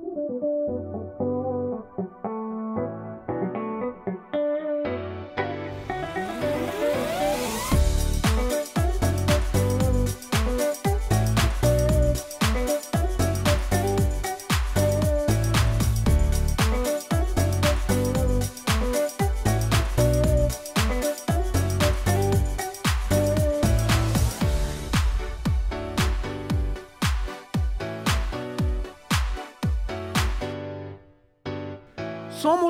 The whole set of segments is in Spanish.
Thank you.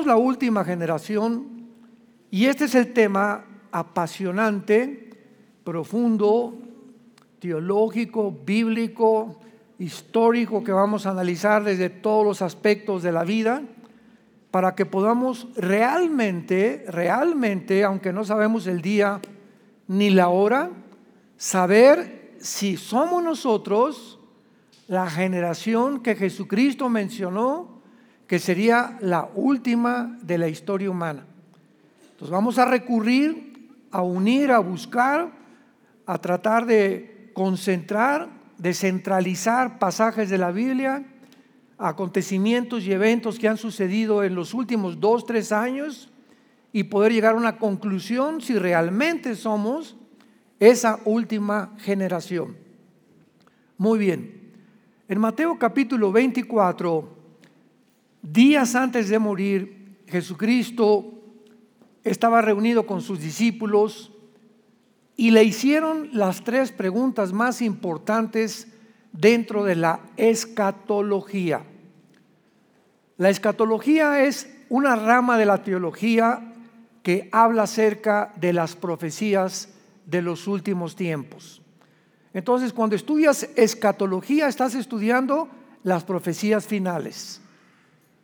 La última generación y este es el tema apasionante, profundo, teológico, bíblico, histórico que vamos a analizar desde todos los aspectos de la vida para que podamos realmente, realmente, aunque no sabemos el día ni la hora, saber si somos nosotros la generación que Jesucristo mencionó que sería la última de la historia humana. Entonces vamos a recurrir a unir, a buscar, a tratar de concentrar, de centralizar pasajes de la Biblia, acontecimientos y eventos que han sucedido en los últimos dos, tres años y poder llegar a una conclusión si realmente somos esa última generación. Muy bien. En Mateo capítulo 24, Días antes de morir, Jesucristo estaba reunido con sus discípulos y le hicieron las tres preguntas más importantes dentro de la escatología. La escatología es una rama de la teología que habla acerca de las profecías de los últimos tiempos. Entonces, cuando estudias escatología, estás estudiando las profecías finales.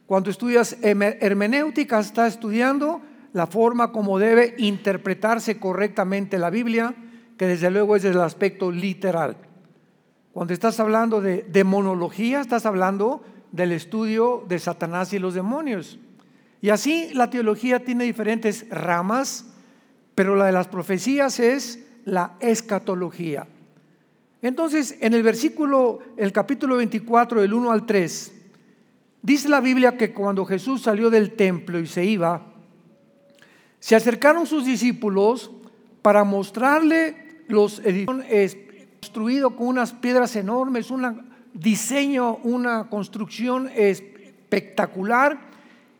Cuando estudias hermenéutica, estás estudiando la forma como debe interpretarse correctamente la Biblia, que desde luego es el aspecto literal. Cuando estás hablando de demonología, estás hablando del estudio de Satanás y los demonios. Y así la teología tiene diferentes ramas, pero la de las profecías es la escatología. Entonces, en el versículo, el capítulo 24, del 1 al 3, Dice la Biblia que cuando Jesús salió del templo y se iba, se acercaron sus discípulos para mostrarle los edificios construidos con unas piedras enormes, un diseño, una construcción espectacular.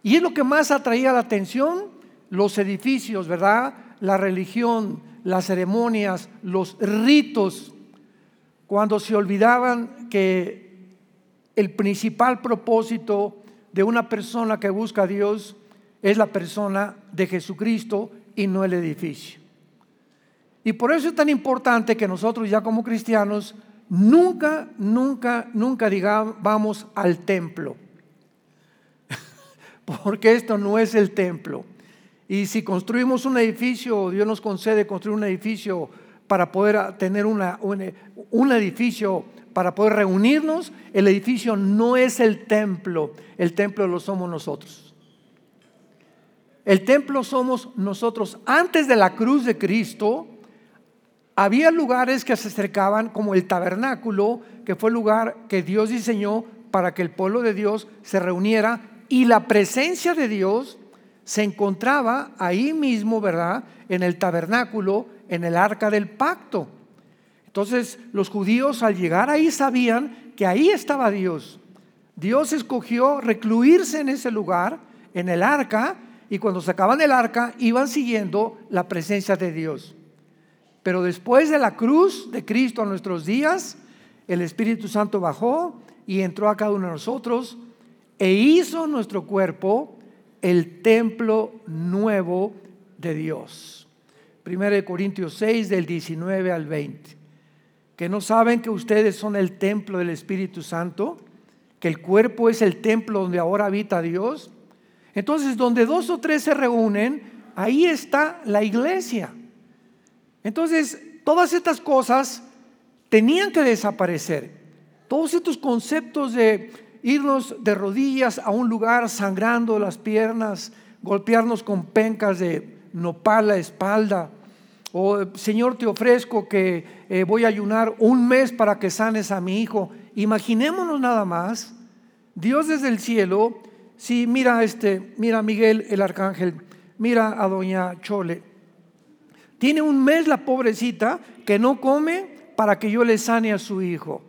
Y es lo que más atraía la atención, los edificios, ¿verdad? La religión, las ceremonias, los ritos, cuando se olvidaban que el principal propósito de una persona que busca a Dios es la persona de Jesucristo y no el edificio. Y por eso es tan importante que nosotros ya como cristianos nunca, nunca, nunca digamos vamos al templo. Porque esto no es el templo. Y si construimos un edificio, Dios nos concede construir un edificio para poder tener una, un, un edificio para poder reunirnos, el edificio no es el templo, el templo lo somos nosotros. El templo somos nosotros. Antes de la cruz de Cristo, había lugares que se acercaban como el tabernáculo, que fue el lugar que Dios diseñó para que el pueblo de Dios se reuniera y la presencia de Dios se encontraba ahí mismo, ¿verdad? En el tabernáculo, en el arca del pacto. Entonces los judíos al llegar ahí sabían que ahí estaba Dios. Dios escogió recluirse en ese lugar, en el arca, y cuando sacaban el arca iban siguiendo la presencia de Dios. Pero después de la cruz de Cristo a nuestros días, el Espíritu Santo bajó y entró a cada uno de nosotros e hizo nuestro cuerpo el templo nuevo de Dios. 1 Corintios 6 del 19 al 20 que no saben que ustedes son el templo del Espíritu Santo, que el cuerpo es el templo donde ahora habita Dios. Entonces, donde dos o tres se reúnen, ahí está la iglesia. Entonces, todas estas cosas tenían que desaparecer. Todos estos conceptos de irnos de rodillas a un lugar sangrando las piernas, golpearnos con pencas de nopal la espalda, o Señor, te ofrezco que eh, voy a ayunar un mes para que sanes a mi hijo. Imaginémonos nada más Dios desde el cielo, si mira este, mira a Miguel el arcángel, mira a doña Chole. Tiene un mes la pobrecita que no come para que yo le sane a su hijo.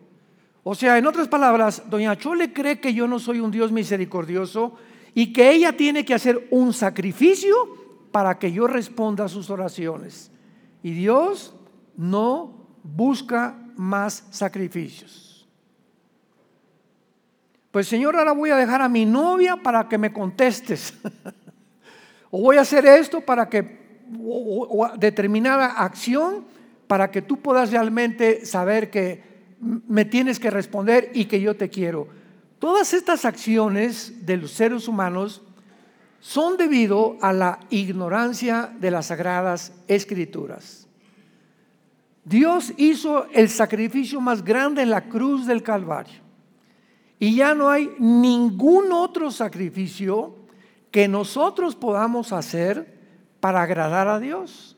O sea, en otras palabras, doña Chole cree que yo no soy un Dios misericordioso y que ella tiene que hacer un sacrificio para que yo responda a sus oraciones. Y Dios no busca más sacrificios. Pues Señor, ahora voy a dejar a mi novia para que me contestes. o voy a hacer esto para que, o, determinada acción para que tú puedas realmente saber que me tienes que responder y que yo te quiero. Todas estas acciones de los seres humanos son debido a la ignorancia de las sagradas escrituras. Dios hizo el sacrificio más grande en la cruz del Calvario. Y ya no hay ningún otro sacrificio que nosotros podamos hacer para agradar a Dios.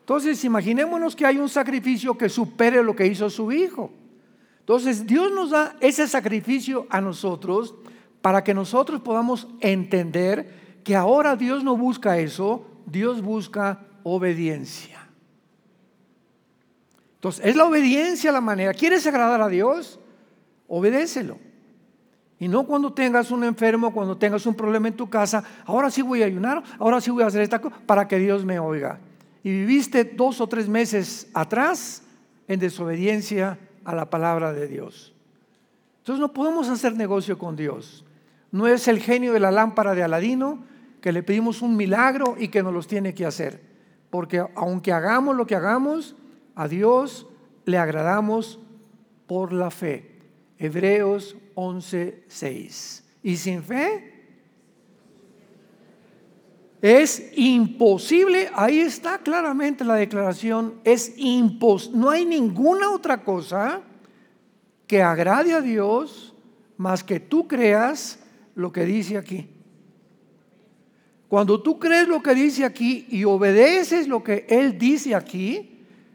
Entonces, imaginémonos que hay un sacrificio que supere lo que hizo su Hijo. Entonces, Dios nos da ese sacrificio a nosotros para que nosotros podamos entender que ahora Dios no busca eso, Dios busca obediencia. Entonces, es la obediencia la manera. ¿Quieres agradar a Dios? Obedécelo. Y no cuando tengas un enfermo, cuando tengas un problema en tu casa, ahora sí voy a ayunar, ahora sí voy a hacer esta cosa para que Dios me oiga. Y viviste dos o tres meses atrás en desobediencia a la palabra de Dios. Entonces no podemos hacer negocio con Dios. No es el genio de la lámpara de Aladino que le pedimos un milagro y que nos los tiene que hacer. Porque aunque hagamos lo que hagamos, a Dios le agradamos por la fe. Hebreos 11:6. Y sin fe es imposible, ahí está claramente la declaración, es imposible, no hay ninguna otra cosa que agrade a Dios más que tú creas lo que dice aquí. Cuando tú crees lo que dice aquí y obedeces lo que Él dice aquí,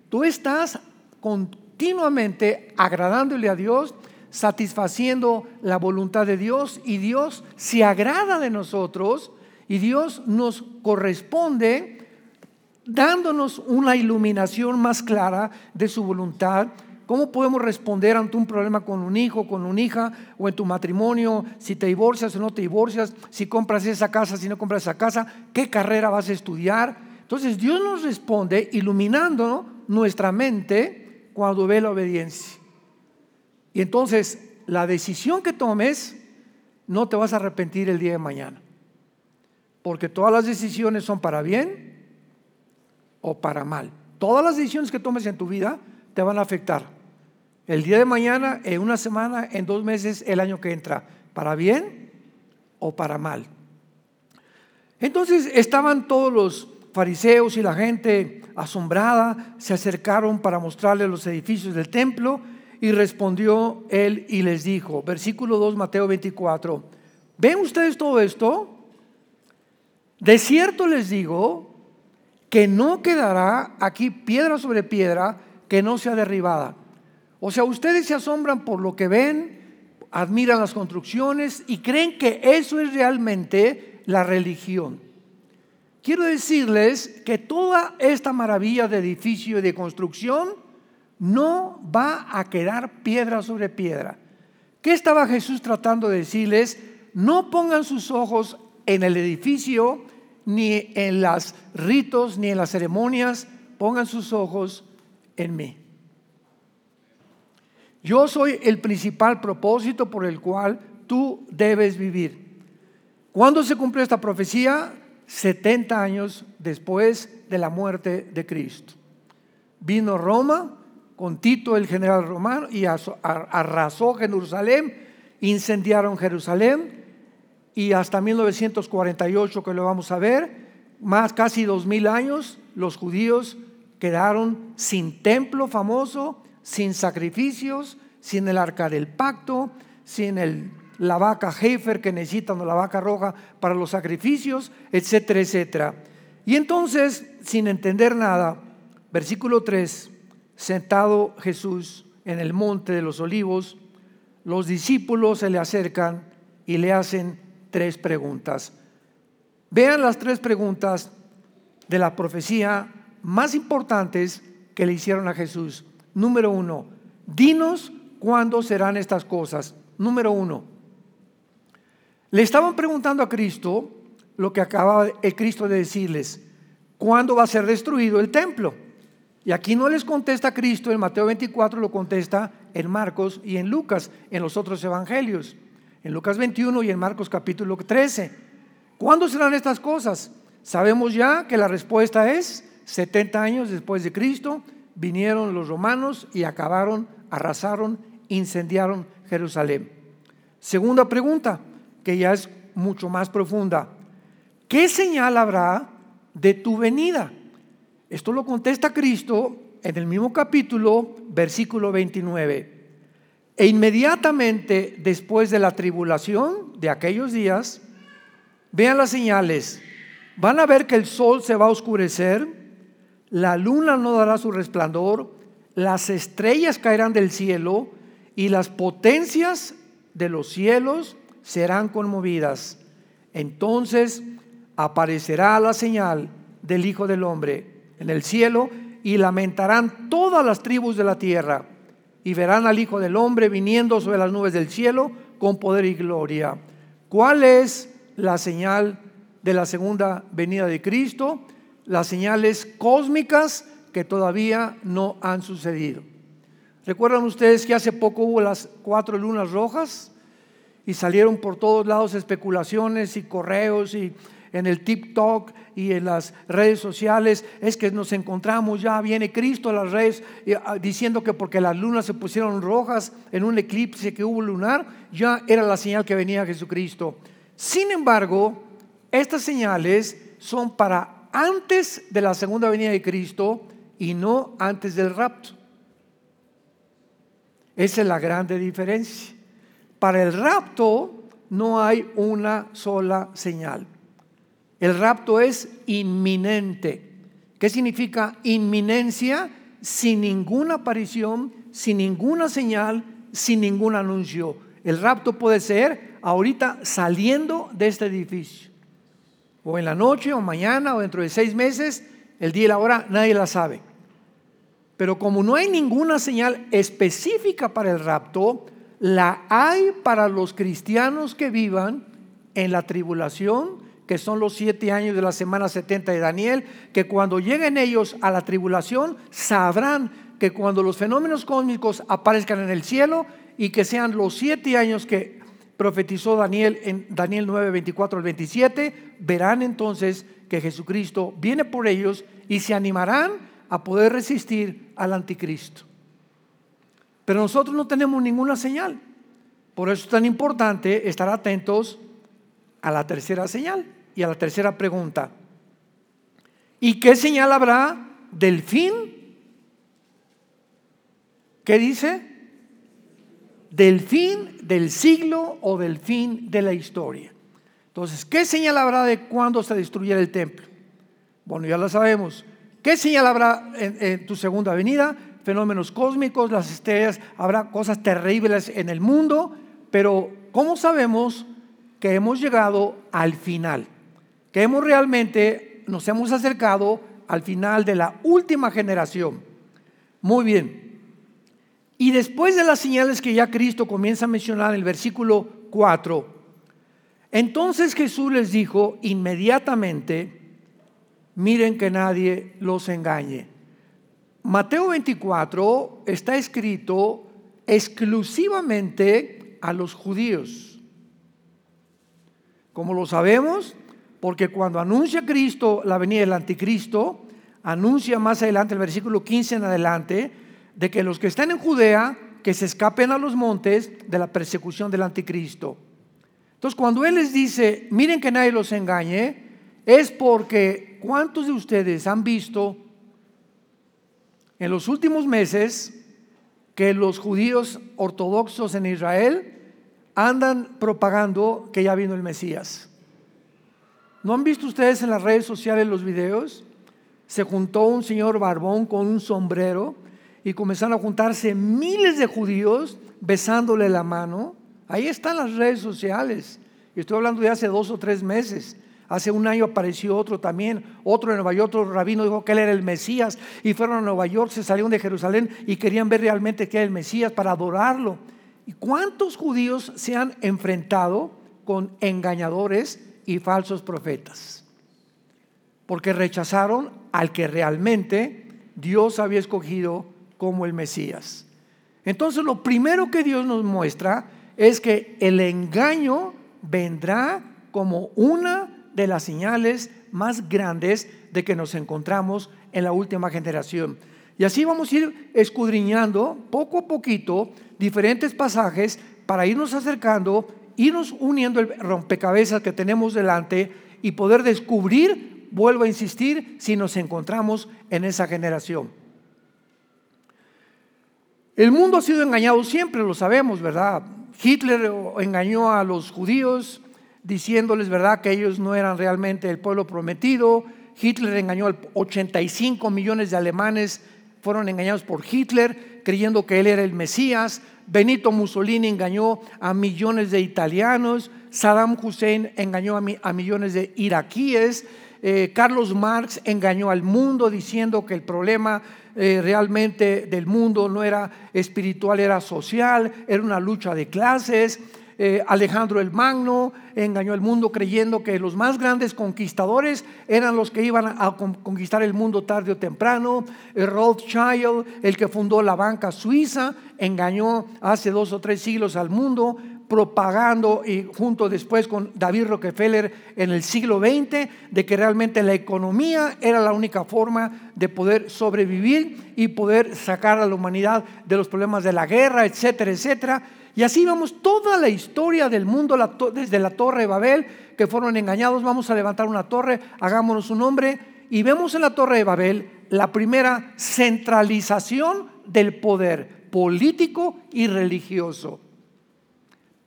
Tú estás continuamente agradándole a Dios, satisfaciendo la voluntad de Dios y Dios se agrada de nosotros y Dios nos corresponde dándonos una iluminación más clara de su voluntad. ¿Cómo podemos responder ante un problema con un hijo, con una hija o en tu matrimonio? Si te divorcias o no te divorcias, si compras esa casa, si no compras esa casa, qué carrera vas a estudiar. Entonces Dios nos responde iluminándonos nuestra mente cuando ve la obediencia. Y entonces la decisión que tomes no te vas a arrepentir el día de mañana. Porque todas las decisiones son para bien o para mal. Todas las decisiones que tomes en tu vida te van a afectar. El día de mañana, en una semana, en dos meses, el año que entra. Para bien o para mal. Entonces estaban todos los fariseos y la gente asombrada se acercaron para mostrarle los edificios del templo y respondió él y les dijo, versículo 2 Mateo 24, ¿ven ustedes todo esto? De cierto les digo que no quedará aquí piedra sobre piedra que no sea derribada. O sea, ustedes se asombran por lo que ven, admiran las construcciones y creen que eso es realmente la religión. Quiero decirles que toda esta maravilla de edificio y de construcción no va a quedar piedra sobre piedra. ¿Qué estaba Jesús tratando de decirles? No pongan sus ojos en el edificio, ni en los ritos, ni en las ceremonias, pongan sus ojos en mí. Yo soy el principal propósito por el cual tú debes vivir. ¿Cuándo se cumplió esta profecía? 70 años después de la muerte de Cristo. Vino Roma con Tito el general romano y arrasó Jerusalén, incendiaron Jerusalén y hasta 1948 que lo vamos a ver, más casi dos mil años, los judíos quedaron sin templo famoso, sin sacrificios, sin el arca del pacto, sin el la vaca Heifer que necesitan o la vaca roja para los sacrificios, etcétera, etcétera. Y entonces, sin entender nada, versículo 3, sentado Jesús en el monte de los olivos, los discípulos se le acercan y le hacen tres preguntas. Vean las tres preguntas de la profecía más importantes que le hicieron a Jesús. Número uno, dinos cuándo serán estas cosas. Número uno, le estaban preguntando a Cristo lo que acaba el Cristo de decirles, ¿cuándo va a ser destruido el templo? Y aquí no les contesta Cristo, en Mateo 24 lo contesta en Marcos y en Lucas, en los otros evangelios, en Lucas 21 y en Marcos capítulo 13. ¿Cuándo serán estas cosas? Sabemos ya que la respuesta es 70 años después de Cristo, vinieron los romanos y acabaron, arrasaron, incendiaron Jerusalén. Segunda pregunta, que ya es mucho más profunda. ¿Qué señal habrá de tu venida? Esto lo contesta Cristo en el mismo capítulo, versículo 29. E inmediatamente después de la tribulación de aquellos días, vean las señales. Van a ver que el sol se va a oscurecer, la luna no dará su resplandor, las estrellas caerán del cielo y las potencias de los cielos serán conmovidas. Entonces aparecerá la señal del Hijo del Hombre en el cielo y lamentarán todas las tribus de la tierra y verán al Hijo del Hombre viniendo sobre las nubes del cielo con poder y gloria. ¿Cuál es la señal de la segunda venida de Cristo? Las señales cósmicas que todavía no han sucedido. ¿Recuerdan ustedes que hace poco hubo las cuatro lunas rojas? Y salieron por todos lados especulaciones y correos y en el TikTok y en las redes sociales es que nos encontramos, ya viene Cristo a las redes ah, diciendo que porque las lunas se pusieron rojas en un eclipse que hubo lunar, ya era la señal que venía Jesucristo. Sin embargo, estas señales son para antes de la segunda venida de Cristo y no antes del rapto. Esa es la grande diferencia. Para el rapto no hay una sola señal. El rapto es inminente. ¿Qué significa inminencia? Sin ninguna aparición, sin ninguna señal, sin ningún anuncio. El rapto puede ser ahorita saliendo de este edificio. O en la noche, o mañana, o dentro de seis meses, el día y la hora, nadie la sabe. Pero como no hay ninguna señal específica para el rapto, la hay para los cristianos que vivan en la tribulación que son los siete años de la semana 70 de Daniel, que cuando lleguen ellos a la tribulación, sabrán que cuando los fenómenos cósmicos aparezcan en el cielo y que sean los siete años que profetizó Daniel en Daniel 9, 24 al 27, verán entonces que Jesucristo viene por ellos y se animarán a poder resistir al anticristo. Pero nosotros no tenemos ninguna señal. Por eso es tan importante estar atentos a la tercera señal. Y a la tercera pregunta, ¿y qué señal habrá del fin? ¿Qué dice? Del fin del siglo o del fin de la historia. Entonces, ¿qué señal habrá de cuándo se destruyera el templo? Bueno, ya lo sabemos. ¿Qué señal habrá en, en, tu segunda venida? Fenómenos cósmicos, las estrellas, habrá cosas terribles en el mundo, pero ¿cómo sabemos que hemos llegado al final? que hemos realmente, nos hemos acercado al final de la última generación. Muy bien. Y después de las señales que ya Cristo comienza a mencionar en el versículo 4, entonces Jesús les dijo inmediatamente, miren que nadie los engañe. Mateo 24 está escrito exclusivamente a los judíos. Como lo sabemos, porque cuando anuncia Cristo la venida del anticristo, anuncia más adelante, el versículo 15 en adelante, de que los que están en Judea, que se escapen a los montes de la persecución del anticristo. Entonces, cuando Él les dice, miren que nadie los engañe, es porque ¿cuántos de ustedes han visto en los últimos meses que los judíos ortodoxos en Israel andan propagando que ya vino el Mesías? ¿No han visto ustedes en las redes sociales los videos? Se juntó un señor barbón con un sombrero y comenzaron a juntarse miles de judíos besándole la mano Ahí están las redes sociales. Estoy hablando de hace dos o tres meses. Hace un año apareció otro también, otro en Nueva York, otro rabino dijo que él era el Mesías y fueron a Nueva York, se salieron de Jerusalén y querían ver realmente que era el Mesías para adorarlo. ¿Y cuántos judíos se han enfrentado con engañadores y falsos profetas? Porque rechazaron al que realmente Dios había escogido como el Mesías. Entonces lo primero que Dios nos muestra es que el engaño vendrá como una de las señales más grandes de que nos encontramos en la última generación. Y así vamos a ir escudriñando poco a poquito diferentes pasajes para irnos acercando, irnos uniendo el rompecabezas que tenemos delante y poder descubrir, vuelvo a insistir, si nos encontramos en esa generación. El mundo ha sido engañado siempre, lo sabemos, ¿verdad? Hitler engañó a los judíos, diciéndoles, ¿verdad?, que ellos no eran realmente el pueblo prometido. Hitler engañó a 85 millones de alemanes, fueron engañados por Hitler, creyendo que él era el Mesías. Benito Mussolini engañó a millones de italianos. Saddam Hussein engañó a, millones de iraquíes. Eh, Carlos Marx engañó al mundo diciendo que el problema eh, realmente del mundo no era espiritual, era social, era una lucha de clases. Eh, Alejandro el Magno engañó al mundo creyendo que los más grandes conquistadores eran los que iban a conquistar el mundo tarde o temprano. Eh, Rothschild, el que fundó la banca suiza, engañó hace dos o tres siglos al mundo propagando y junto después con David Rockefeller en el siglo XX de que realmente la economía era la única forma de poder sobrevivir y poder sacar a la humanidad de los problemas de la guerra, etcétera, etcétera. Y así vamos toda la historia del mundo desde la torre de Babel, que fueron engañados, vamos a levantar una torre, hagámonos un nombre, y vemos en la torre de Babel la primera centralización del poder político y religioso.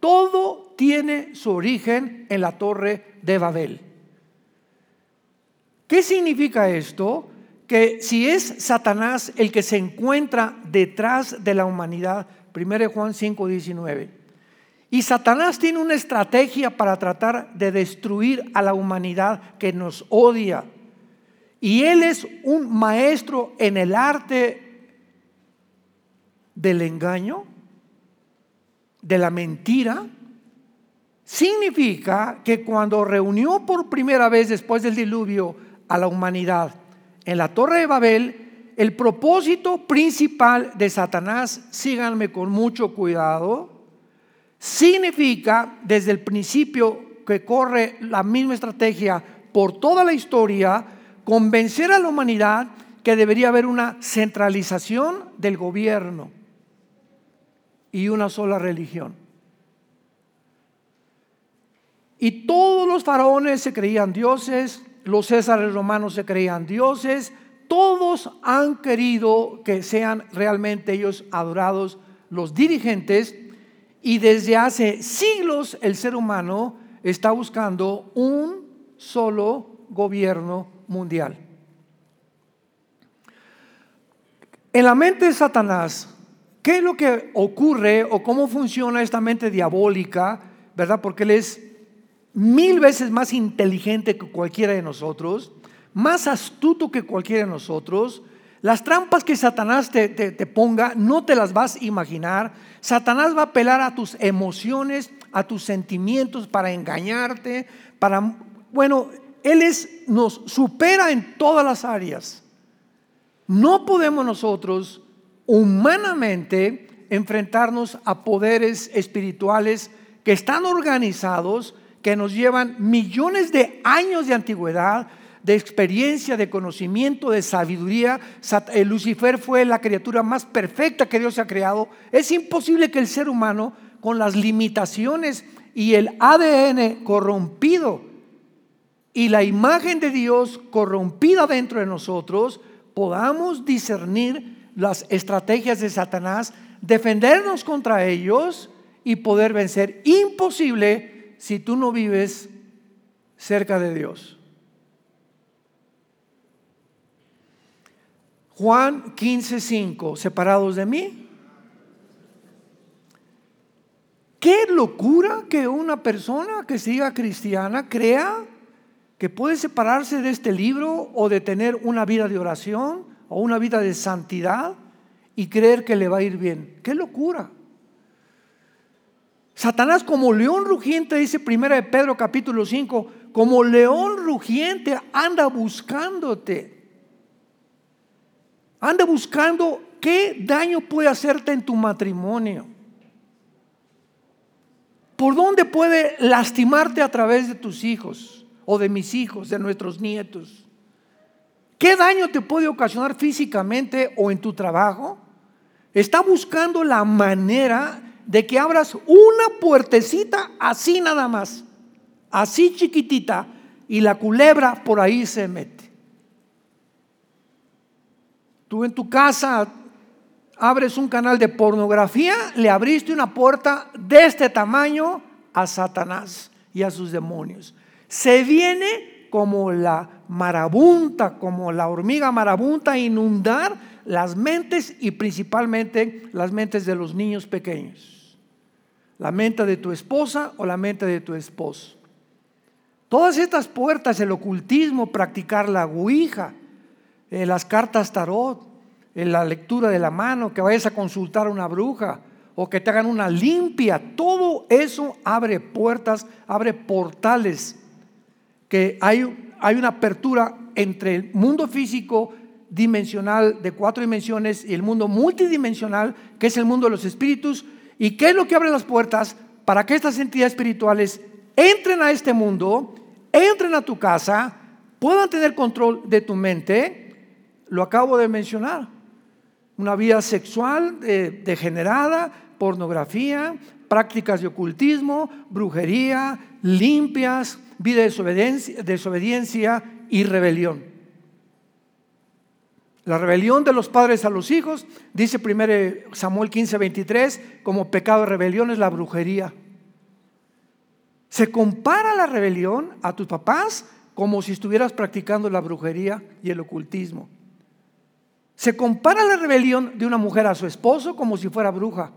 Todo tiene su origen en la torre de Babel. ¿Qué significa esto? Que si es Satanás el que se encuentra detrás de la humanidad, 1 Juan 5, 19. Y Satanás tiene una estrategia para tratar de destruir a la humanidad que nos odia. Y él es un maestro en el arte del engaño, de la mentira. Significa que cuando reunió por primera vez después del diluvio a la humanidad en la torre de Babel, el propósito principal de Satanás, síganme con mucho cuidado, significa desde el principio que corre la misma estrategia por toda la historia, convencer a la humanidad que debería haber una centralización del gobierno y una sola religión. Y todos los faraones se creían dioses, los césares romanos se creían dioses, todos han querido que sean realmente ellos adorados los dirigentes y desde hace siglos el ser humano está buscando un solo gobierno mundial. En la mente de Satanás, ¿qué es lo que ocurre o cómo funciona esta mente diabólica? ¿Verdad? Porque él es mil veces más inteligente que cualquiera de nosotros más astuto que cualquiera de nosotros. Las trampas que Satanás te, ponga no te las vas a imaginar. Satanás va a apelar a tus emociones, a tus sentimientos para engañarte, para, bueno, Él es, nos supera en todas las áreas. No podemos nosotros humanamente enfrentarnos a poderes espirituales que están organizados, que nos llevan millones de años de antigüedad, de experiencia, de conocimiento, de sabiduría. Eh, Lucifer fue la criatura más perfecta que Dios ha creado. Es imposible que el ser humano, con las limitaciones y el ADN corrompido y la imagen de Dios corrompida dentro de nosotros, podamos discernir las estrategias de Satanás, defendernos contra ellos y poder vencer. Imposible si tú no vives cerca de Dios. Juan 15, 5, separados de mí. qué locura que una persona que siga cristiana crea que puede separarse de este libro o de tener una vida de oración o una vida de santidad y creer que le va a ir bien. ¡Qué locura! Satanás como león rugiente, dice primera de Pedro capítulo 5, como león rugiente anda buscándote. Anda buscando qué daño puede hacerte en tu matrimonio. ¿Por dónde puede lastimarte a través de tus hijos o de mis hijos, de nuestros nietos? ¿Qué daño te puede ocasionar físicamente o en tu trabajo? Está buscando la manera de que abras una puertecita así nada más, así chiquitita, y la culebra por ahí se mete. Tú en tu casa abres un canal de pornografía, le abriste una puerta de este tamaño a Satanás y a sus demonios. Se viene como la marabunta, como la hormiga marabunta inundar las mentes y principalmente las mentes de los niños pequeños la mente de tu esposa o la mente de tu esposo. Todas estas puertas, el ocultismo, practicar la ouija, eh, las cartas tarot, en la lectura de la mano, que vayas a consultar a una bruja o que te hagan una limpia, todo eso abre puertas, abre portales, que hay, hay una apertura entre el mundo físico dimensional de cuatro dimensiones y el mundo multidimensional, que es el mundo de los espíritus, ¿Y qué es lo que abre las puertas para que estas entidades espirituales entren a este mundo, entren a tu casa, puedan tener control de tu mente? Lo acabo de mencionar. Una vida sexual eh, degenerada, pornografía, prácticas de ocultismo, brujería, limpias, vida de desobediencia y rebelión. La rebelión de los padres a los hijos, dice 1 Samuel 15, 23, como pecado de rebelión es la brujería. Se compara la rebelión a tus papás como si estuvieras practicando la brujería y el ocultismo. Se compara la rebelión de una mujer a su esposo como si fuera bruja.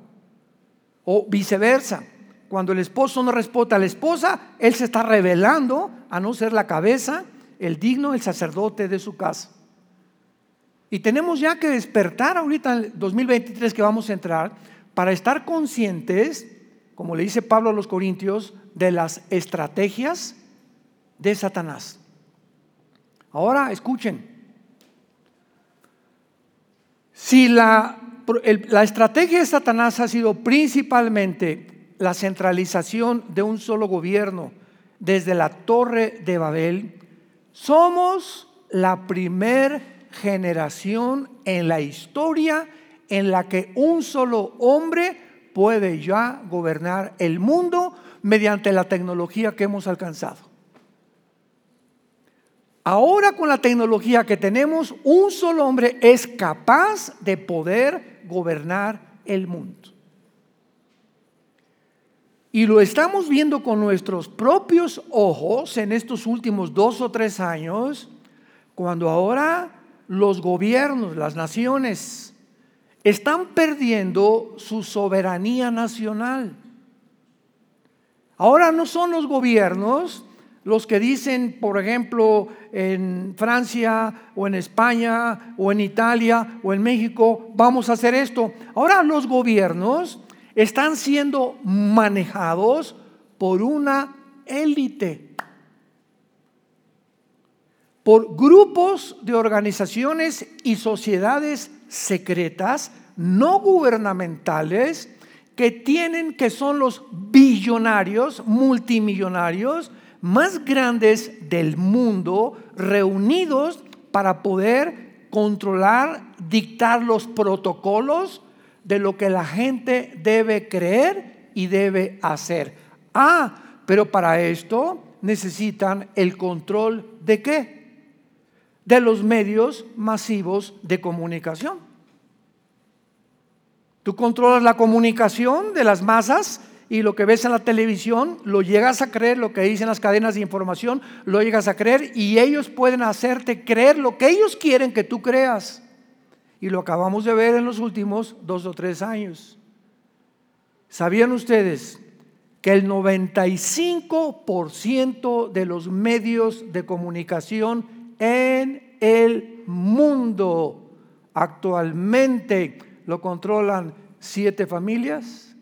O viceversa. Cuando el esposo no respeta a la esposa, él se está revelando a no ser la cabeza, el digno, el sacerdote de su casa. Y tenemos ya que despertar ahorita en el 2023 que vamos a entrar para estar conscientes, como le dice Pablo a los Corintios, de las estrategias de Satanás. Ahora escuchen, si la, la estrategia de Satanás ha sido principalmente la centralización de un solo gobierno desde la torre de Babel, somos la primer generación en la historia en la que un solo hombre puede ya gobernar el mundo mediante la tecnología que hemos alcanzado. Ahora con la tecnología que tenemos, un solo hombre es capaz de poder gobernar el mundo. Y lo estamos viendo con nuestros propios ojos en estos últimos dos o tres años, cuando ahora los gobiernos, las naciones, están perdiendo su soberanía nacional. Ahora no son los gobiernos los que dicen, por ejemplo, en Francia o en España o en Italia o en México, vamos a hacer esto. Ahora los gobiernos están siendo manejados por una élite por grupos de organizaciones y sociedades secretas, no gubernamentales, que tienen, que son los billonarios, multimillonarios más grandes del mundo, reunidos para poder controlar, dictar los protocolos de lo que la gente debe creer y debe hacer. Ah, pero para esto necesitan el control de qué? de los medios masivos de comunicación. Tú controlas la comunicación de las masas y lo que ves en la televisión lo llegas a creer, lo que dicen las cadenas de información lo llegas a creer y ellos pueden hacerte creer lo que ellos quieren que tú creas. Y lo acabamos de ver en los últimos dos o tres años. ¿Sabían ustedes que el 95% de los medios de comunicación en el mundo actualmente lo controlan siete familias?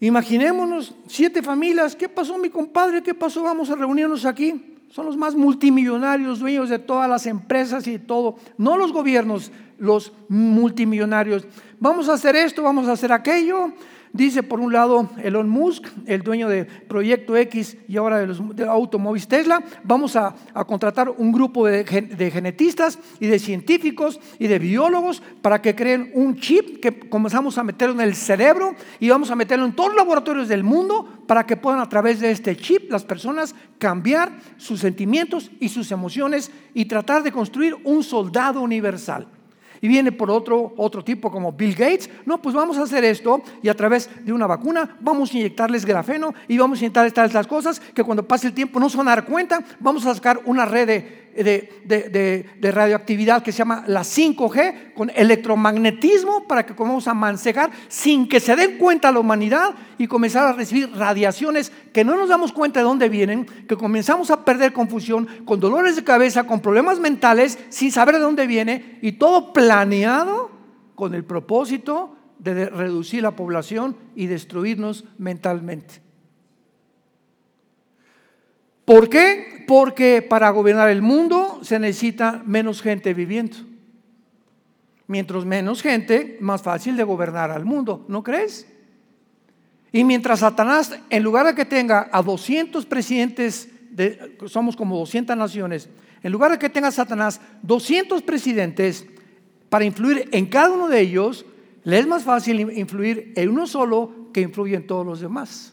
Imaginémonos siete familias. ¿Qué pasó, mi compadre? ¿Qué pasó? Vamos a reunirnos aquí. Son los más multimillonarios, dueños de todas las empresas y todo. No los gobiernos, los multimillonarios. Vamos a hacer esto, vamos a hacer aquello. Dice por un lado Elon Musk, el dueño de Proyecto X y ahora de los automóviles Tesla, vamos a, contratar un grupo de, de, genetistas y de científicos y de biólogos para que creen un chip que comenzamos a meterlo en el cerebro y vamos a meterlo en todos los laboratorios del mundo para que puedan a través de este chip las personas cambiar sus sentimientos y sus emociones y tratar de construir un soldado universal y viene por otro, otro tipo como Bill Gates. No, pues vamos a hacer esto y a través de una vacuna vamos a inyectarles grafeno y vamos a inyectar estas cosas que cuando pase el tiempo no se van a dar cuenta. Vamos a sacar una red de de, radioactividad que se llama la 5G, con electromagnetismo para que comenzamos a mancegar sin que se den cuenta la humanidad y comenzar a recibir radiaciones que no nos damos cuenta de dónde vienen, que comenzamos a perder confusión, con dolores de cabeza, con problemas mentales, sin saber de dónde viene y todo planeado con el propósito de reducir la población y destruirnos mentalmente. ¿Por qué? Porque para gobernar el mundo se necesita menos gente viviendo. Mientras menos gente, más fácil de gobernar al mundo, ¿no crees? Y mientras Satanás, en lugar de que tenga a 200 presidentes, de, somos como 200 naciones, en lugar de que tenga Satanás 200 presidentes para influir en cada uno de ellos, le es más fácil influir en uno solo que influye en todos los demás.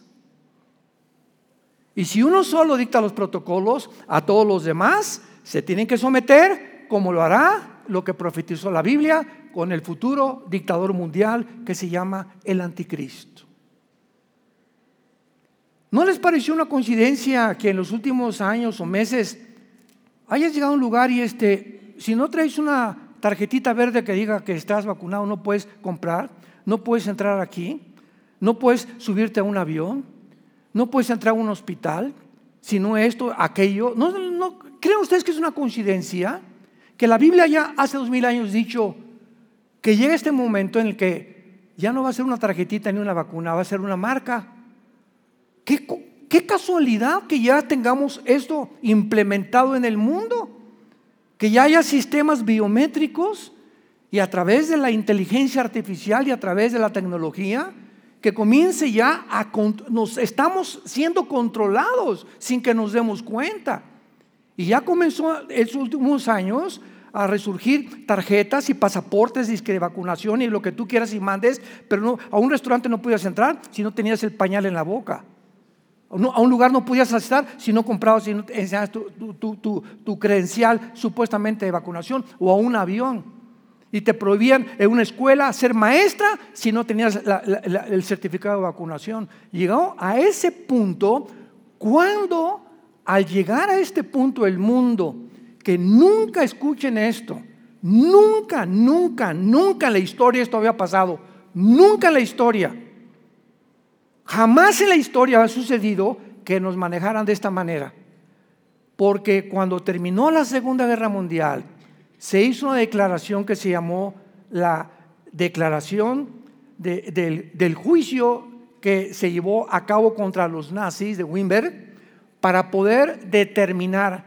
Y si uno solo dicta los protocolos, a todos los demás se tienen que someter, como lo hará lo que profetizó la Biblia con el futuro dictador mundial que se llama el anticristo. ¿No les pareció una coincidencia que en los últimos años o meses hayas llegado a un lugar y este, si no traes una tarjetita verde que diga que estás vacunado, no puedes comprar, no puedes entrar aquí, no puedes subirte a un avión? No puedes entrar a un hospital, sino esto, aquello. ¿No, no, ¿Creen ustedes que es una coincidencia? Que la Biblia ya hace dos mil años dicho que llega este momento en el que ya no va a ser una tarjetita ni una vacuna, va a ser una marca. ¿Qué, qué casualidad que ya tengamos esto implementado en el mundo? Que ya haya sistemas biométricos y a través de la inteligencia artificial y a través de la tecnología que comience ya a... Nos estamos siendo controlados sin que nos demos cuenta. Y ya comenzó en los últimos años a resurgir tarjetas y pasaportes de vacunación y lo que tú quieras y mandes, pero no, a un restaurante no podías entrar si no tenías el pañal en la boca. A un lugar no podías estar si no comprabas, si no enseñabas tu credencial supuestamente de vacunación o a un avión y te prohibían en una escuela ser maestra si no tenías el certificado de vacunación. Llegó a ese punto cuando al llegar a este punto el mundo, que nunca escuchen esto, nunca, nunca, nunca en la historia esto había pasado, nunca en la historia, jamás en la historia ha sucedido que nos manejaran de esta manera. Porque cuando terminó la Segunda Guerra Mundial, se hizo una declaración que se llamó la declaración del, juicio que se llevó a cabo contra los nazis de Wimberg para poder determinar.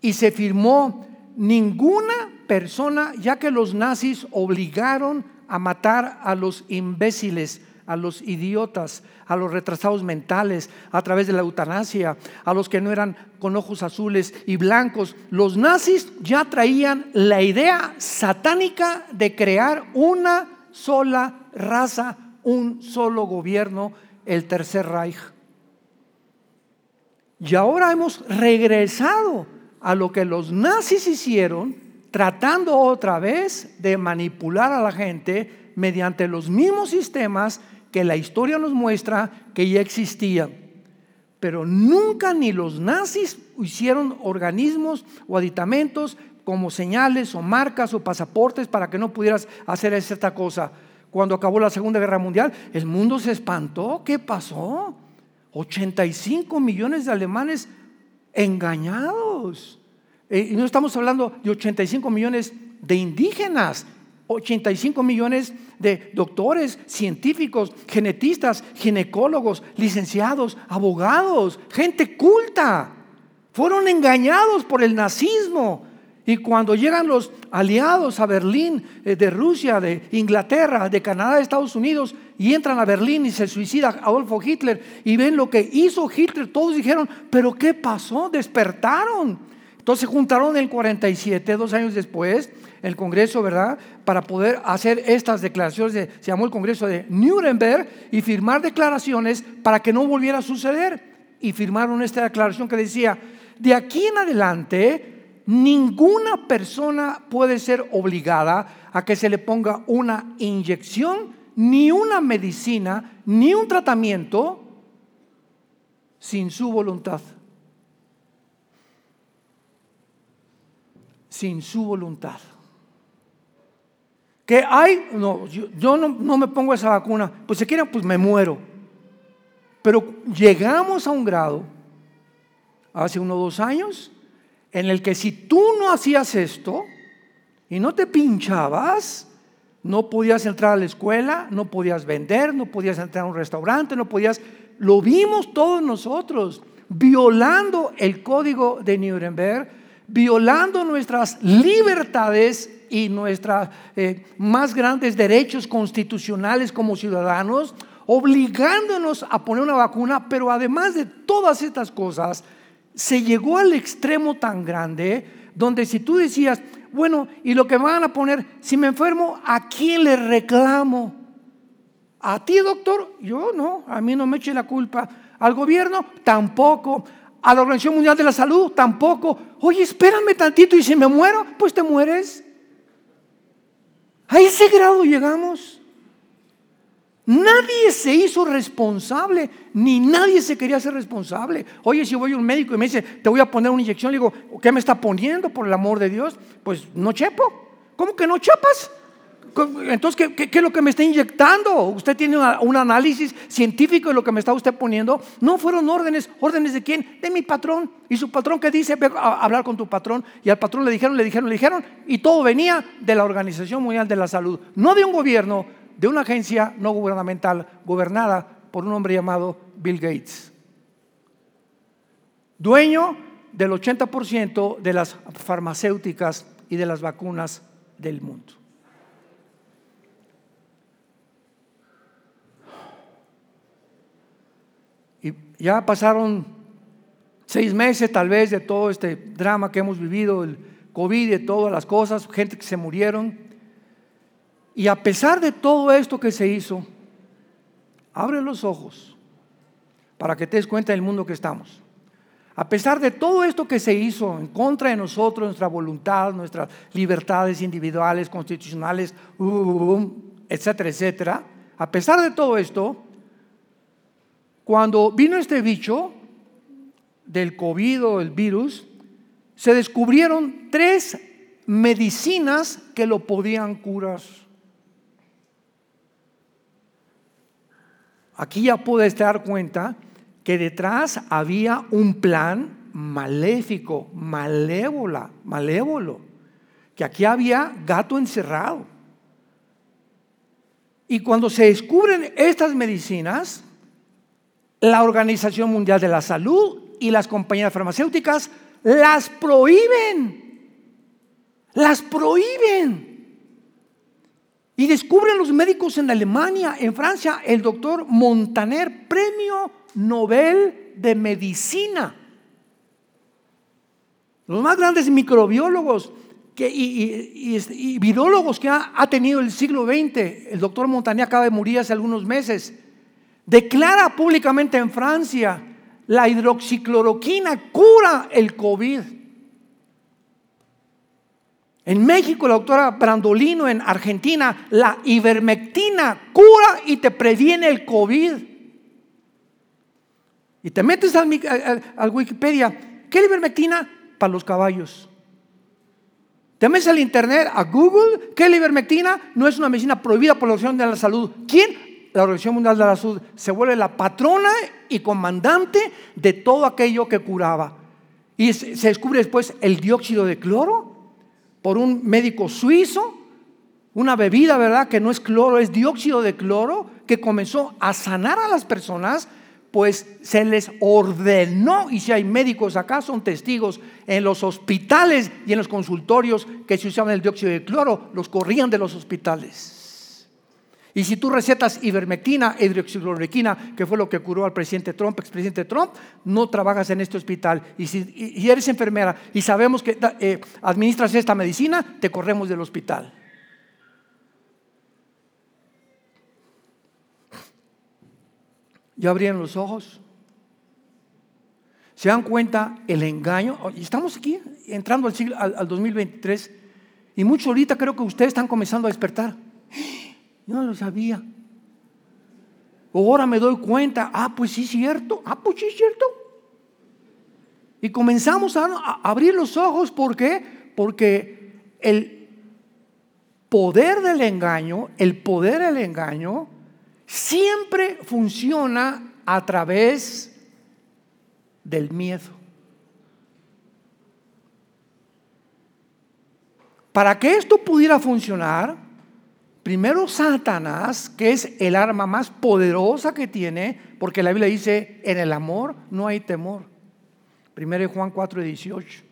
Y se firmó ninguna persona, ya que los nazis obligaron a matar a los imbéciles, a los idiotas, a los retrasados mentales, a través de la eutanasia, a los que no eran con ojos azules y blancos. Los nazis ya traían la idea satánica de crear una sola raza, un solo gobierno, el Tercer Reich. Y ahora hemos regresado a lo que los nazis hicieron, tratando otra vez de manipular a la gente mediante los mismos sistemas que la historia nos muestra que ya existía. Pero nunca ni los nazis hicieron organismos o aditamentos como señales o marcas o pasaportes para que no pudieras hacer esta cosa. cuando acabó la Segunda Guerra Mundial, el mundo se espantó. ¿Qué pasó? 85 millones de alemanes engañados. Eh, y no estamos hablando de 85 millones de indígenas, 85 millones de doctores, científicos, genetistas, ginecólogos, licenciados, abogados, gente culta. Fueron engañados por el nazismo. Y cuando llegan los aliados a Berlín, eh, de Rusia, de Inglaterra, de Canadá, de Estados Unidos, y entran a Berlín y se suicida Adolfo Hitler y ven lo que hizo Hitler, todos dijeron, pero ¿qué pasó? Despertaron. Entonces juntaron el 47, dos años después, el Congreso, ¿verdad? Para poder hacer estas declaraciones, se llamó el Congreso de Nuremberg, y firmar declaraciones para que no volviera a suceder. Y firmaron esta declaración que decía, de aquí en adelante, ninguna persona puede ser obligada a que se le ponga una inyección, ni una medicina, ni un tratamiento sin su voluntad. Sin su voluntad. Que hay, no, yo, no, me pongo esa vacuna, pues si quieren, pues me muero. Pero llegamos a un grado, hace unos dos años, en el que si tú no hacías esto y no te pinchabas, no podías entrar a la escuela, no podías vender, no podías entrar a un restaurante, no podías... Lo vimos todos nosotros, violando el código de Nuremberg, violando nuestras libertades y nuestros eh, más grandes derechos constitucionales como ciudadanos, obligándonos a poner una vacuna, pero además de todas estas cosas, se llegó al extremo tan grande donde si tú decías, bueno, y lo que van a poner, si me enfermo, ¿a quién le reclamo? ¿A ti, doctor? Yo no, a mí no me eche la culpa. ¿Al gobierno? Tampoco. ¿A la Organización Mundial de la Salud? Tampoco. Oye, espérame tantito y si me muero, pues te mueres. A ese grado llegamos. Nadie se hizo responsable, ni nadie se quería ser responsable. Oye, si voy a un médico y me dice, te voy a poner una inyección, le digo, ¿qué me está poniendo por el amor de Dios? Pues no chepo. ¿Cómo que no chapas? Entonces, ¿qué, es lo que me está inyectando? Usted tiene un análisis científico de lo que me está usted poniendo. No fueron órdenes. ¿Órdenes de quién? De mi patrón. Y su patrón que dice, ve a hablar con tu patrón. Y al patrón le dijeron, le dijeron, le dijeron. Y todo venía de la Organización Mundial de la Salud. No de un gobierno, de una agencia no gubernamental gobernada por un hombre llamado Bill Gates. Dueño del 80% de las farmacéuticas y de las vacunas del mundo. Y ya pasaron seis meses tal vez de todo este drama que hemos vivido, el COVID de todas las cosas, gente que se murieron. Y a pesar de todo esto que se hizo, abre los ojos para que te des cuenta del mundo que estamos. A pesar de todo esto que se hizo en contra de nosotros, nuestra voluntad, nuestras libertades individuales, constitucionales, uh, uh, uh, etcétera, etcétera, a pesar de todo esto, cuando vino este bicho del COVID o el virus, se descubrieron tres medicinas que lo podían curar. Aquí ya puedes dar cuenta que detrás había un plan maléfico, malévola, malévolo, que aquí había gato encerrado. Y cuando se descubren estas medicinas, la Organización Mundial de la Salud y las compañías farmacéuticas las prohíben. Las prohíben. Y descubren los médicos en Alemania, en Francia, el doctor Montaner, premio Nobel de Medicina. Los más grandes microbiólogos y, y, virólogos que ha, ha, tenido el siglo XX. El doctor Montaner acaba de morir hace algunos meses. Declara públicamente en Francia, la hidroxicloroquina cura el COVID. En México, la doctora Brandolino, en Argentina, la ivermectina cura y te previene el COVID. Y te metes al, Wikipedia, ¿qué es la ivermectina? Para los caballos. Te metes al internet, a Google, que la ivermectina no es una medicina prohibida por la Organización de la Salud. ¿Quién? La Organización Mundial de la Salud se vuelve la patrona y comandante de todo aquello que curaba. Y se descubre después el dióxido de cloro por un médico suizo, una bebida, ¿verdad? Que no es cloro, es dióxido de cloro, que comenzó a sanar a las personas pues se les ordenó, y si hay médicos acá, son testigos, en los hospitales y en los consultorios que se usaban el dióxido de cloro, los corrían de los hospitales. Y si tú recetas ivermectina, hidroxicloroquina, que fue lo que curó al presidente Trump, expresidente Trump, no trabajas en este hospital. Y si eres enfermera y sabemos que eh, administras esta medicina, te corremos del hospital. ¿Ya abrieron los ojos? ¿Se dan cuenta el engaño? Estamos aquí entrando al, siglo, al, 2023 y mucho ahorita creo que ustedes están comenzando a despertar. No lo sabía. Ahora me doy cuenta, ah, pues sí es cierto, ah, pues sí es cierto. Y comenzamos a, a abrir los ojos, ¿por qué? Porque el poder del engaño, el poder del engaño siempre funciona a través del miedo. Para que esto pudiera funcionar, primero Satanás, que es el arma más poderosa que tiene, porque la Biblia dice, en el amor no hay temor. Primero Juan 4, 18.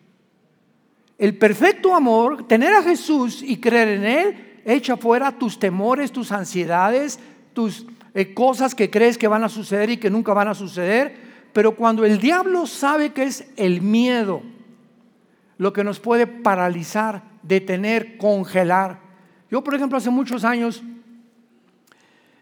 El perfecto amor, tener a Jesús y creer en Él, echa fuera tus temores, tus ansiedades, tus eh, cosas que crees que van a suceder y que nunca van a suceder, pero cuando el diablo sabe que es el miedo lo que nos puede paralizar, detener, congelar. Yo, por ejemplo, hace muchos años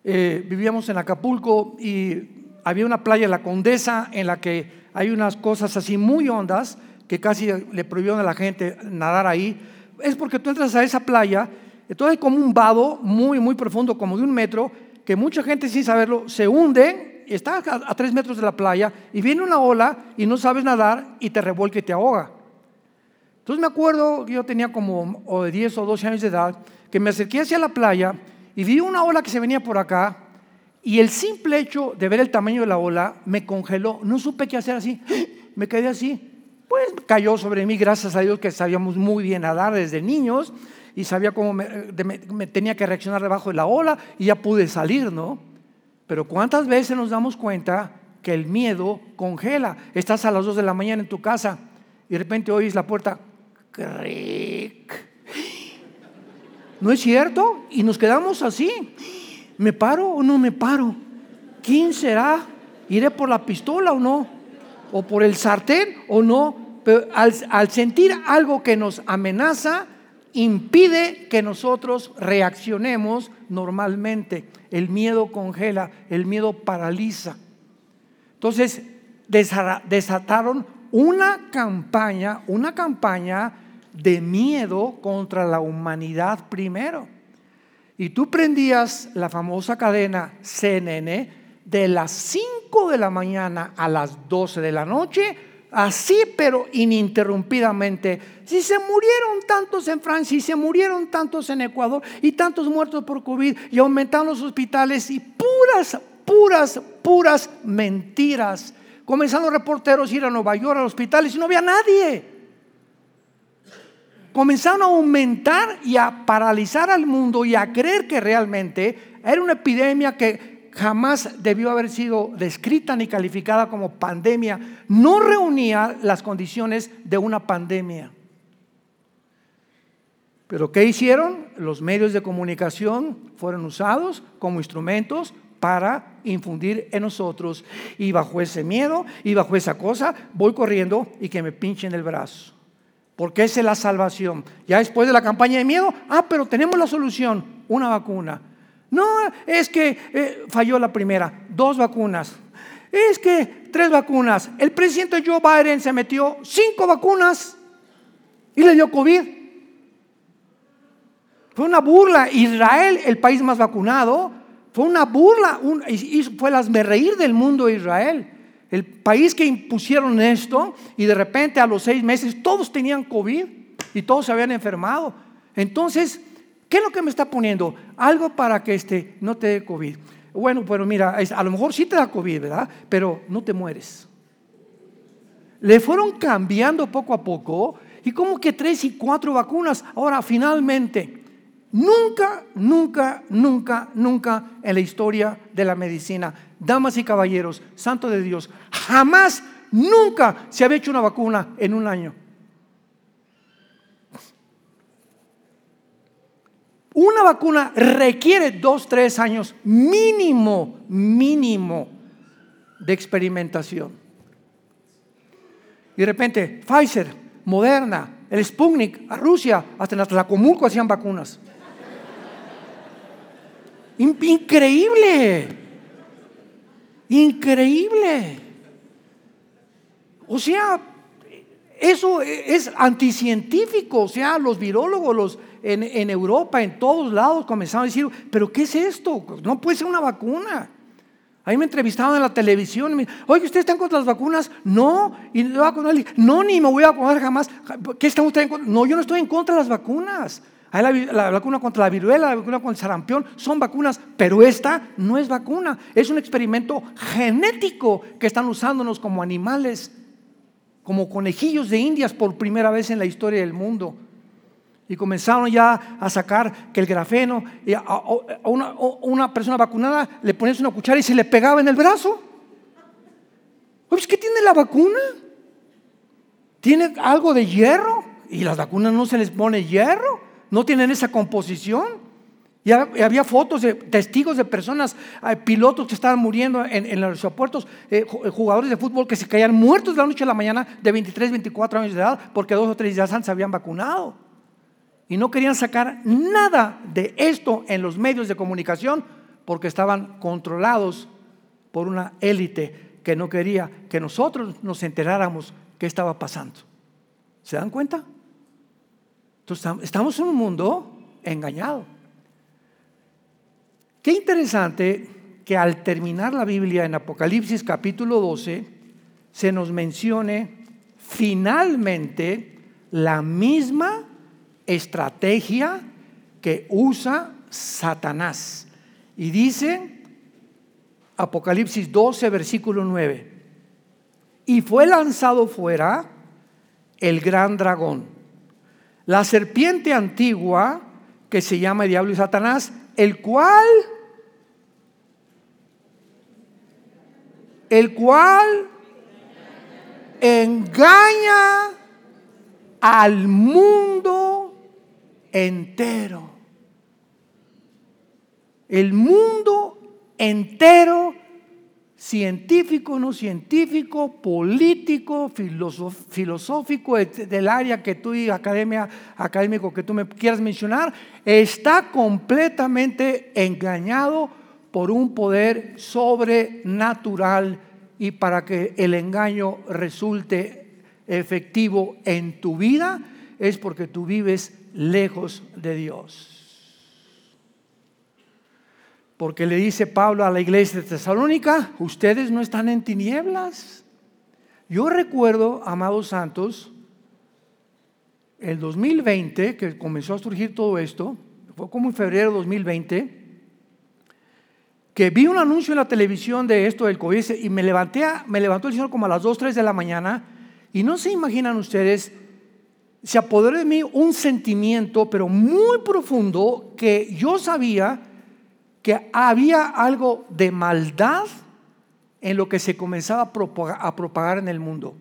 eh, vivíamos en Acapulco y había una playa, la Condesa, en la que hay unas cosas así muy hondas que casi le prohibieron a la gente nadar ahí. Es porque tú entras a esa playa, entonces hay como un vado muy, muy profundo, como de un metro, que mucha gente sin saberlo se hunde, está a, tres metros de la playa y viene una ola y no sabes nadar y te revuelca y te ahoga. Entonces me acuerdo, yo tenía como de 10 o 12 años de edad, que me acerqué hacia la playa y vi una ola que se venía por acá y el simple hecho de ver el tamaño de la ola me congeló. No supe qué hacer así, me quedé así. Pues cayó sobre mí, gracias a Dios que sabíamos muy bien nadar desde niños y sabía cómo me, tenía que reaccionar debajo de la ola y ya pude salir, ¿no? Pero ¿cuántas veces nos damos cuenta que el miedo congela? Estás a las 2 de la mañana en tu casa y de repente oyes la puerta. ¿No es cierto? Y nos quedamos así. ¿Me paro o no me paro? ¿Quién será? ¿Iré por la pistola o no? ¿O por el sartén o no? Pero al, al sentir algo que nos amenaza, impide que nosotros reaccionemos normalmente. El miedo congela, el miedo paraliza. Entonces desataron una campaña, una campaña de miedo contra la humanidad primero. Y tú prendías la famosa cadena CNN de las 5 de la mañana a las 12 de la noche así pero ininterrumpidamente. Si se murieron tantos en Francia y se murieron tantos en Ecuador y tantos muertos por COVID y aumentaron los hospitales y puras, puras, puras mentiras. Comenzaron reporteros a ir a Nueva York a los hospitales y no había nadie. Comenzaron a aumentar y a paralizar al mundo y a creer que realmente era una epidemia que jamás debió haber sido descrita ni calificada como pandemia, no reunía las condiciones de una pandemia. Pero ¿qué hicieron? Los medios de comunicación fueron usados como instrumentos para infundir en nosotros. Y bajo ese miedo y bajo esa cosa, voy corriendo y que me pinchen el brazo. Porque esa es la salvación. Ya después de la campaña de miedo, ah, pero tenemos la solución, una vacuna. No, es que eh, falló la primera, dos vacunas. Es que tres vacunas. El presidente Joe Biden se metió cinco vacunas y le dio COVID. Fue una burla. Israel, el país más vacunado, fue una burla. y fue el reír del mundo Israel. El país que impusieron esto y de repente a los seis meses todos tenían COVID. y todos se habían enfermado. Entonces, ¿qué es lo que me está poniendo? Algo para que este, no te dé COVID. Bueno, pero mira, a lo mejor sí te da COVID, ¿verdad? Pero no te mueres. Le fueron cambiando poco a poco y como que tres y cuatro vacunas. Ahora, finalmente, nunca, nunca, nunca, nunca en la historia de la medicina, damas y caballeros, santo de Dios, jamás, nunca se había hecho una vacuna en un año. Una vacuna requiere dos, tres años mínimo, mínimo de experimentación. Y de repente, Pfizer, Moderna, el Sputnik, a Rusia, hasta en Tlacomulco hacían vacunas. Increíble. Increíble. O sea, eso es anticientífico. O sea, los virólogos, los, en, Europa, en todos lados, comenzaron a decir, pero ¿qué es esto? No puede ser una vacuna. Ahí me entrevistaban en la televisión y me oye, ¿usted está en contra las vacunas? No, y no, ni me voy a vacunar jamás. ¿Qué está usted en contra? No, yo no estoy en contra de las vacunas. Hay la, vacuna contra la viruela, la vacuna contra el sarampión, son vacunas, pero esta no es vacuna, es un experimento genético que están usándonos como animales, como conejillos de indias por primera vez en la historia del mundo. Y comenzaron ya a sacar que el grafeno, y a, una, persona vacunada le ponías una cuchara y se le pegaba en el brazo. ¿qué tiene la vacuna? ¿Tiene algo de hierro? Y las vacunas no se les pone hierro, no tienen esa composición. Y había fotos de testigos de personas, pilotos que estaban muriendo en, los aeropuertos, eh, eh, jugadores de fútbol que se caían muertos de la noche a la mañana de 23, 24 años de edad porque dos o tres días antes se habían vacunado y no querían sacar nada de esto en los medios de comunicación porque estaban controlados por una élite que no quería que nosotros nos enteráramos qué estaba pasando. ¿Se dan cuenta? Entonces, estamos en un mundo engañado. Qué interesante que al terminar la Biblia en Apocalipsis capítulo 12 se nos mencione finalmente la misma estrategia que usa Satanás. Y dice Apocalipsis 12, versículo 9, y fue lanzado fuera el gran dragón, la serpiente antigua que se llama Diablo y Satanás, el cual, el cual engaña al mundo entero. El mundo entero, científico, no científico, político, filosófico, del área que tú y academia, académico que tú me quieras mencionar, está completamente engañado por un poder sobrenatural y para que el engaño resulte efectivo en tu vida es porque tú vives lejos de Dios. Porque le dice Pablo a la iglesia de Tesalónica, ustedes no están en tinieblas. Yo recuerdo, amados santos, el 2020, que comenzó a surgir todo esto, fue como en febrero de 2020, que vi un anuncio en la televisión de esto del COVID y me levanté, me levantó el Señor como a las 2, 3 de la mañana y no se imaginan ustedes se apoderó de mí un sentimiento, pero muy profundo, que yo sabía que había algo de maldad en lo que se comenzaba a propagar, en el mundo.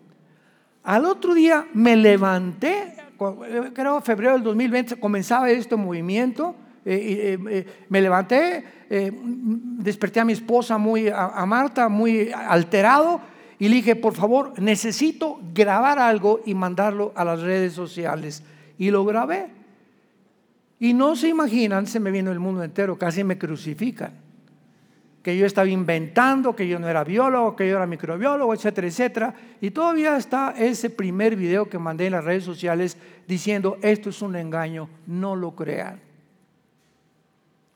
Al otro día me levanté, creo febrero del 2020 comenzaba este movimiento, eh, eh, eh, me levanté, desperté a mi esposa muy, a Marta muy alterado, y le dije, por favor, necesito grabar algo y mandarlo a las redes sociales. Y lo grabé. Y no se imaginan, se me vino el mundo entero, casi me crucifican. Que yo estaba inventando, que yo no era biólogo, que yo era microbiólogo, etcétera, etcétera. Y todavía está ese primer video que mandé en las redes sociales diciendo, esto es un engaño, no lo crean.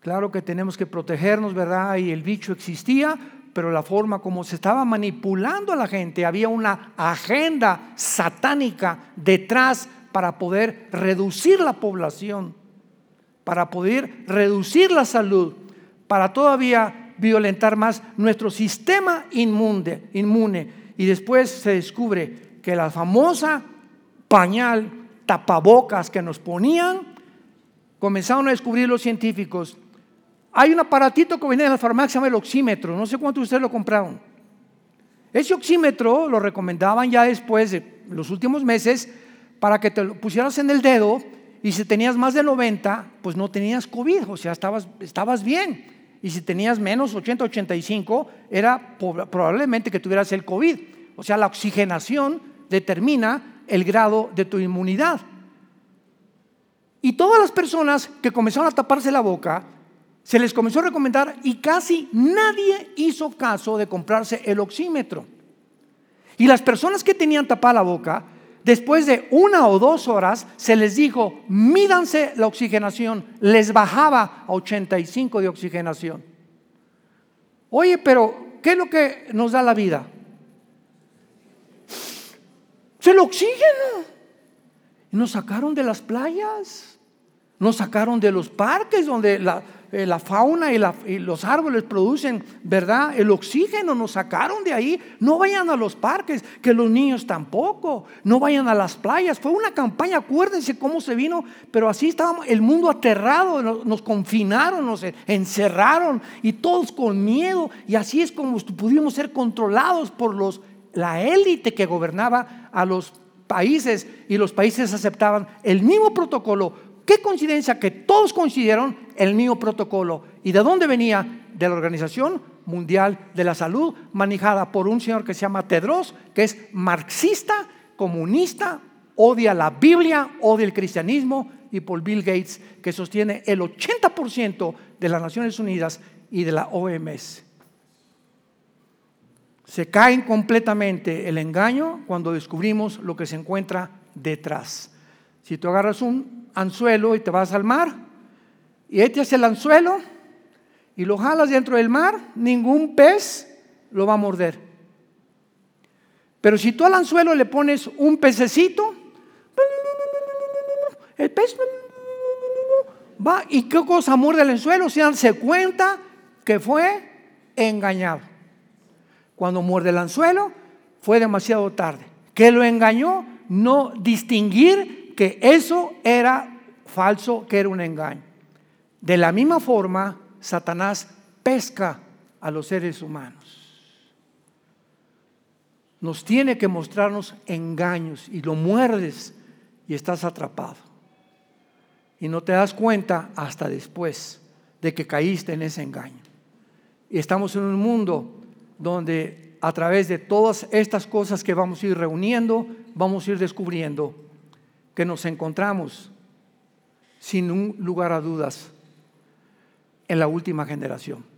Claro que tenemos que protegernos, ¿verdad? Y el bicho existía, pero la forma como se estaba manipulando a la gente, había una agenda satánica detrás para poder reducir la población, para poder reducir la salud, para todavía violentar más nuestro sistema inmune. Y después se descubre que la famosa pañal, tapabocas que nos ponían, comenzaron a descubrir los científicos. Hay un aparatito que viene de la farmacia, se llama el oxímetro, no sé cuánto ustedes lo compraron. Ese oxímetro lo recomendaban ya después de los últimos meses para que te lo pusieras en el dedo y si tenías más de 90, pues no tenías COVID, o sea, estabas, estabas bien. Y si tenías menos 80, 85, era probablemente que tuvieras el COVID. O sea, la oxigenación determina el grado de tu inmunidad. Y todas las personas que comenzaron a taparse la boca, se les comenzó a recomendar y casi nadie hizo caso de comprarse el oxímetro. Y las personas que tenían tapada la boca, después de una o dos horas, se les dijo, mídanse la oxigenación. Les bajaba a 85 de oxigenación. Oye, pero ¿qué es lo que nos da la vida? Es el oxígeno. Nos sacaron de las playas, nos sacaron de los parques donde la, eh, la fauna y, los árboles producen, ¿verdad? El oxígeno nos sacaron de ahí. No vayan a los parques, que los niños tampoco. No vayan a las playas. Fue una campaña, acuérdense cómo se vino, pero así estábamos, el mundo aterrado, nos, confinaron, nos encerraron y todos con miedo. Y así es como pudimos ser controlados por los, la élite que gobernaba a los países y los países aceptaban el mismo protocolo Qué coincidencia que todos coincidieron el mismo protocolo. ¿Y de dónde venía? De la Organización Mundial de la Salud, manejada por un señor que se llama Tedros, que es marxista, comunista, odia la Biblia, odia el cristianismo, y por Bill Gates, que sostiene el 80% de las Naciones Unidas y de la OMS. Se cae completamente el engaño cuando descubrimos lo que se encuentra detrás. Si tú agarras un anzuelo y te vas al mar y echas el anzuelo y lo jalas dentro del mar, ningún pez lo va a morder. Pero si tú al anzuelo le pones un pececito, el pez va y qué cosa muerde el anzuelo, se dan cuenta que fue engañado. Cuando muerde el anzuelo fue demasiado tarde. Que lo engañó? No distinguir que eso era falso, que era un engaño. De la misma forma, Satanás pesca a los seres humanos. Nos tiene que mostrarnos engaños y lo muerdes y estás atrapado. Y no te das cuenta hasta después de que caíste en ese engaño. Y estamos en un mundo donde a través de todas estas cosas que vamos a ir reuniendo, vamos a ir descubriendo que nos encontramos sin un lugar a dudas en la última generación.